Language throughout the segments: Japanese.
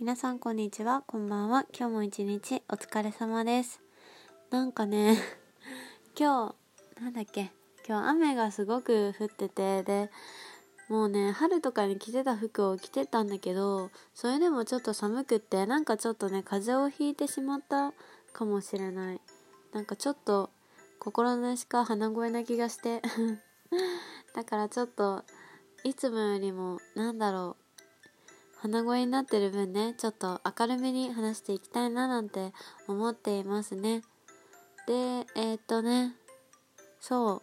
皆さんこんにちは。こんばんは。今日も一日お疲れ様です。なんかね 今日なんだっけ。今日雨がすごく降っててでもうね春とかに着てた服を着てたんだけどそれでもちょっと寒くってなんかちょっとね風邪をひいてしまったかもしれない。なんかちょっと心なしか鼻声な気がして。だからちょっといつもよりもなんだろう。鼻声になってる分ねちょっと明るめに話していきたいななんて思っていますね。でえー、っとねそう。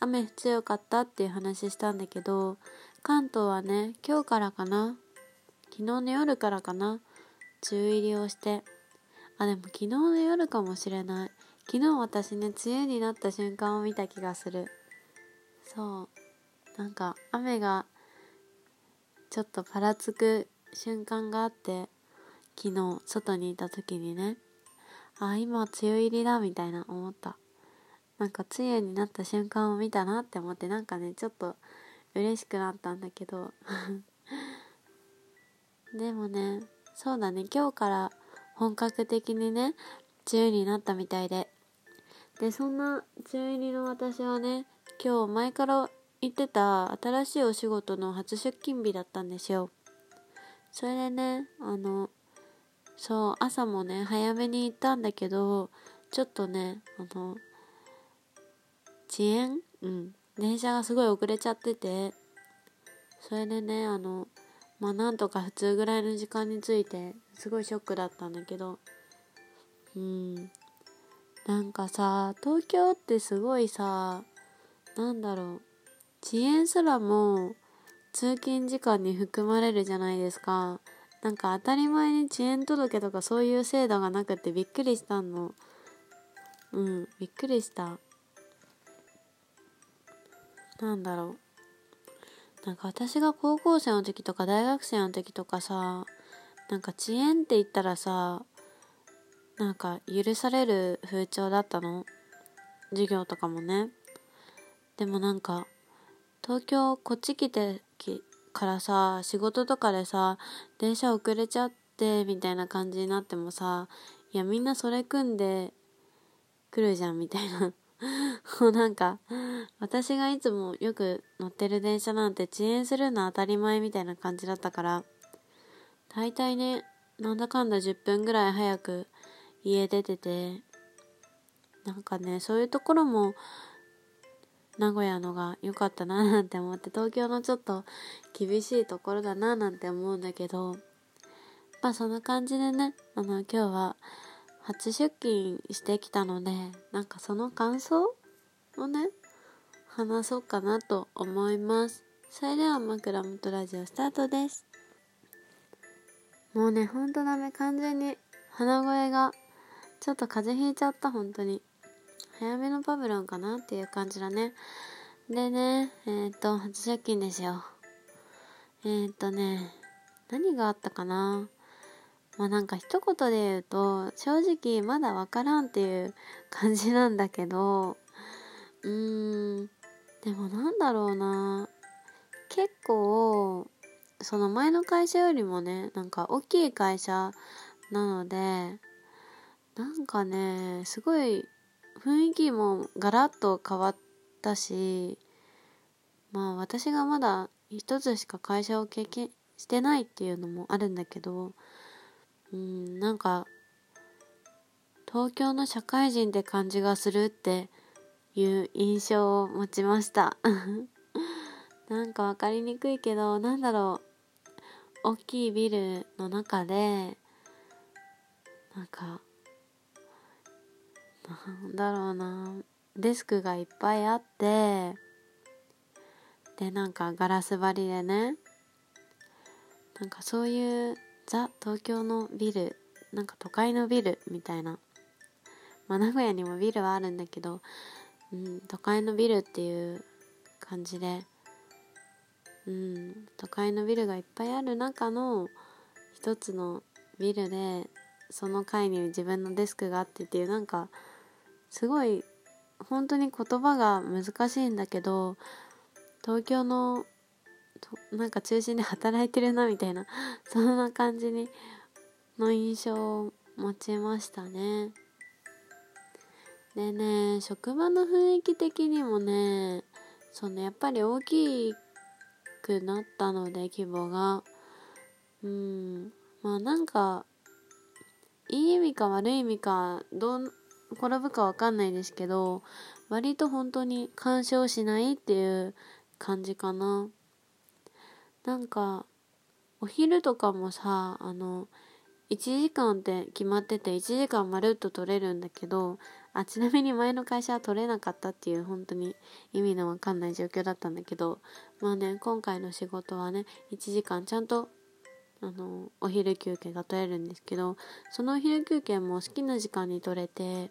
雨強かったっていう話したんだけど関東はね今日からかな昨日の夜からかな梅雨入りをして。あでも昨日の夜かもしれない。昨日私ね梅雨になった瞬間を見た気がする。そう。なんか雨がちょっとぱらつく瞬間があって昨日外にいた時にねあ今梅雨入りだみたいな思った。なんか梅雨になった瞬間を見たなって思ってなんかねちょっと嬉しくなったんだけど。でもねそうだね今日から本格的にね梅雨になったみたいで。でそんな梅雨入りの私はね今日前から行ってた新しいお仕事の初出勤日だったんですよ。それでね、あの、そう、朝もね、早めに行ったんだけど、ちょっとね、あの、遅延？うん。電車がすごい遅れちゃってて、それでね、あの、まあ、なんとか普通ぐらいの時間に着いて、すごいショックだったんだけど、うん。なんかさ、東京ってすごいさ、なんだろう。遅延すらも通勤時間に含まれるじゃないですか。なんか当たり前に遅延届とかそういう制度がなくてびっくりしたの。うん、びっくりした。なんだろう。なんか私が高校生の時とか大学生の時とかさ、なんか遅延って言ったらさ、なんか許される風潮だったの。授業とかもね。でもなんか、東京こっち来てからさ仕事とかでさ電車遅れちゃってみたいな感じになってもさいやみんなそれ組んで来るじゃんみたいな。も うなんか私がいつもよく乗ってる電車なんて遅延するの当たり前みたいな感じだったから大体ねなんだかんだ10分ぐらい早く家出ててなんかねそういうところも名古屋のが良かったななんて思って東京のちょっと厳しいところだななんて思うんだけどまあそんな感じでねあの今日は初出勤してきたのでなんかその感想をね話そうかなと思います。それでは枕元ラジオスタートです。もうねほんとダメ。完全に鼻声がちょっと風邪ひいちゃった本当に。早めのパブロンかなっていう感じだね。でね、えっ、と、初出勤ですよ。えっ、とね、何があったかな？まあなんか一言で言うと、正直まだわからんっていう感じなんだけど、うーん、でもなんだろうな結構、その前の会社よりもね、なんか大きい会社なので、なんかね、すごい雰囲気もガラッと変わったしまあ私がまだ一つしか会社を経験してないっていうのもあるんだけどうんなんか東京の社会人って感じがするっていう印象を持ちました。なんか分かりにくいけどなんだろう。大きいビルの中でなんかなんだろうな。デスクがいっぱいあってでなんかガラス張りでねなんかそういうザ東京のビルなんか都会のビルみたいなまあ名古屋にもビルはあるんだけど、うん、都会のビルっていう感じでうん都会のビルがいっぱいある中の一つのビルでその階に自分のデスクがあってっていうなんかすごい本当に言葉が難しいんだけど東京のなんか中心で働いてるなみたいな そんな感じにの印象を持ちましたね。でね職場の雰囲気的にもねそのやっぱり大きくなったので規模が。うん。まあなんかいい意味か悪い意味かどう転ぶかわかんないですけど割と本当に干渉しないっていう感じかな。なんかお昼とかもさあの1時間って決まってて1時間まるっと取れるんだけどあちなみに前の会社は取れなかったっていう本当に意味のわかんない状況だったんだけどまあね今回の仕事はね1時間ちゃんとあのお昼休憩が取れるんですけどそのお昼休憩も好きな時間に取れて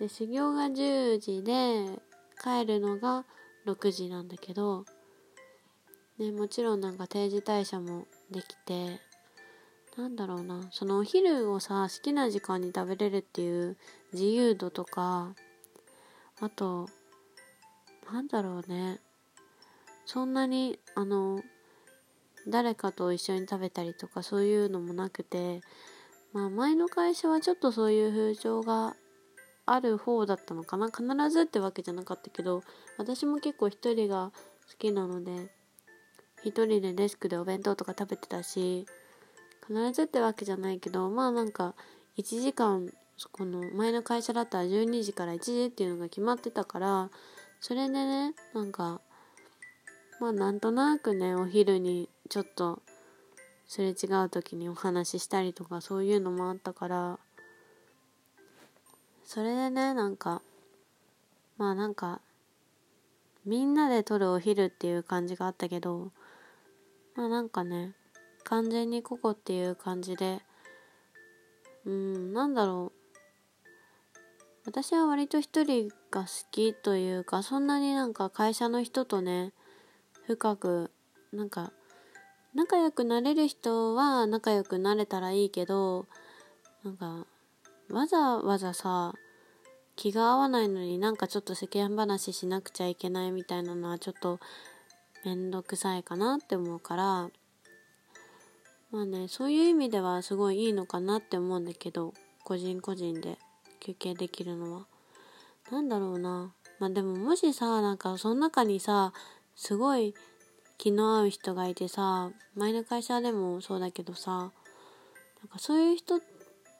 で修行が10時で帰るのが6時なんだけど、ね、もちろんなんか定時退社もできてなんだろうなそのお昼をさ好きな時間に食べれるっていう自由度とかあとなんだろうねそんなにあの誰かと一緒に食べたりとかそういうのもなくてまあ前の会社はちょっとそういう風潮がある方だったのかな？必ずってわけじゃなかったけど私も結構一人が好きなので一人でデスクでお弁当とか食べてたし必ずってわけじゃないけどまあなんか1時間この前の会社だったら12時から1時っていうのが決まってたからそれでねなんかまあなんとなくねお昼にちょっとすれ違う時にお話ししたりとかそういうのもあったからそれでねなんかまあなんかみんなで撮るお昼っていう感じがあったけどまあなんかね完全に個々っていう感じでうんなんだろう。私は割と一人が好きというかそんなになんか会社の人とね深くなんか仲良くなれる人は仲良くなれたらいいけどなんかわざわざさ気が合わないのになんかちょっと世間話しなくちゃいけないみたいなのはちょっとめんどくさいかなって思うからまあねそういう意味ではすごいいいのかなって思うんだけど個人個人で休憩できるのは。何だろうな。まあでももしさなんかその中にさすごい気の合う人がいてさ前の会社でもそうだけどさなんかそういう人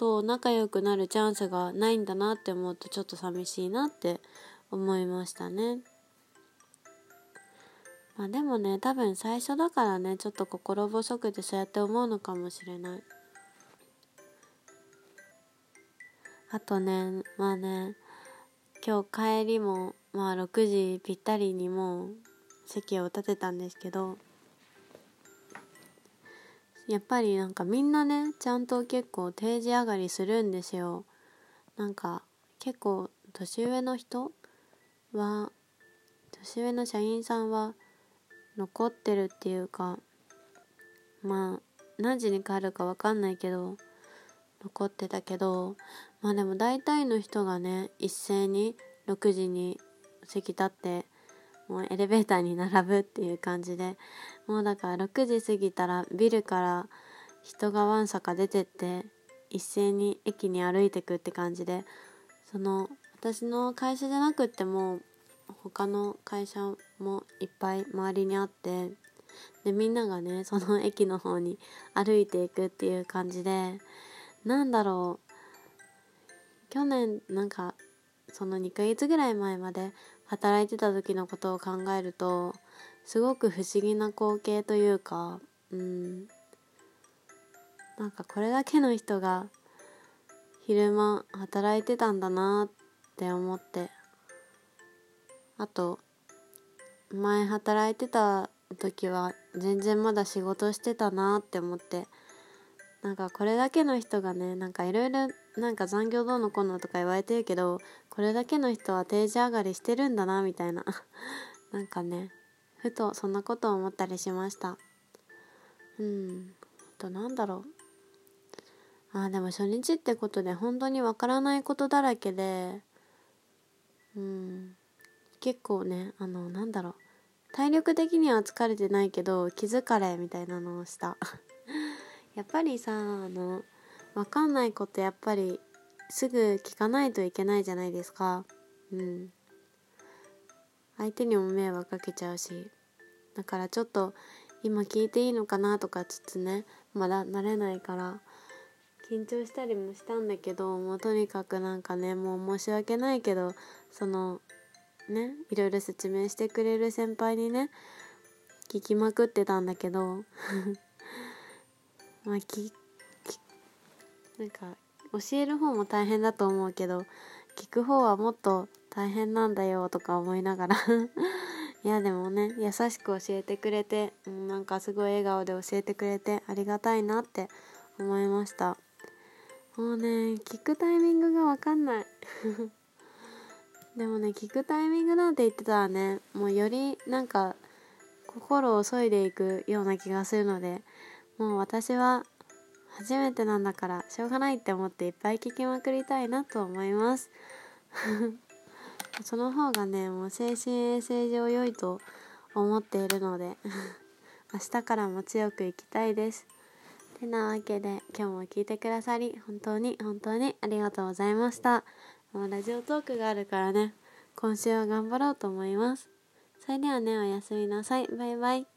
と仲良くなるチャンスがないんだなって思うとちょっと寂しいなって思いましたね。まあでもね多分最初だからねちょっと心細くてそうやって思うのかもしれないあとねまあね今日帰りもまあ6時ぴったりにもう席を立てたんですけどやっぱりなんかみんなねちゃんと結構定時上がりするんですよ。なんか結構年上の人は年上の社員さんは残ってるっていうかまあ何時に帰るか分かんないけど残ってたけどまあでも大体の人がね一斉に6時に席立ってもうエレベーターに並ぶっていう感じでもうだから6時過ぎたらビルから人がわんさか出てって一斉に駅に歩いてくって感じでその私の会社じゃなくっても他の会社もいっぱい周りにあってでみんながねその駅の方に歩いていくっていう感じでなんだろう去年なんかその2ヶ月ぐらい前まで働いてた時のことを考えるとすごく不思議な光景というかうん。なんかこれだけの人が昼間働いてたんだなって思って。あと前働いてた時は全然まだ仕事してたなって思って。なんかこれだけの人がねなんかいろいろなんか残業どうのこうのとか言われてるけどこれだけの人は定時上がりしてるんだなみたいな。なんかねふとそんなことを思ったりしました。うん。あとなんだろう。あでも初日ってことで本当にわからないことだらけでうん。結構ねあのなんだろう。体力的には疲れてないけど気疲れみたいなのをした。やっぱりさあの分かんないことやっぱりすぐ聞かないといけないじゃないですか。うん。相手にも迷惑かけちゃうし。だからちょっと今聞いていいのかなとかつつね。まだ慣れないから。緊張したりもしたんだけどもうとにかくなんかねもう申し訳ないけどそのねいろいろ説明してくれる先輩にね聞きまくってたんだけど。まあきなんか教える方も大変だと思うけど聞く方はもっと大変なんだよとか思いながら。いやでもね優しく教えてくれてなんかすごい笑顔で教えてくれてありがたいなって思いました。もうね聞くタイミングが分かんない。でもね聞くタイミングなんて言ってたらねもうよりなんか心を削いでいくような気がするのでもう私は初めてなんだからしょうがないって思っていっぱい聞きまくりたいなと思います。その方がねもう精神衛生上良いと思っているので 明日からも強くいきたいです。てなわけで今日も聞いてくださり本当に本当にありがとうございました。もうラジオトークがあるからね今週は頑張ろうと思います。それではねおやすみなさい。バイバイ。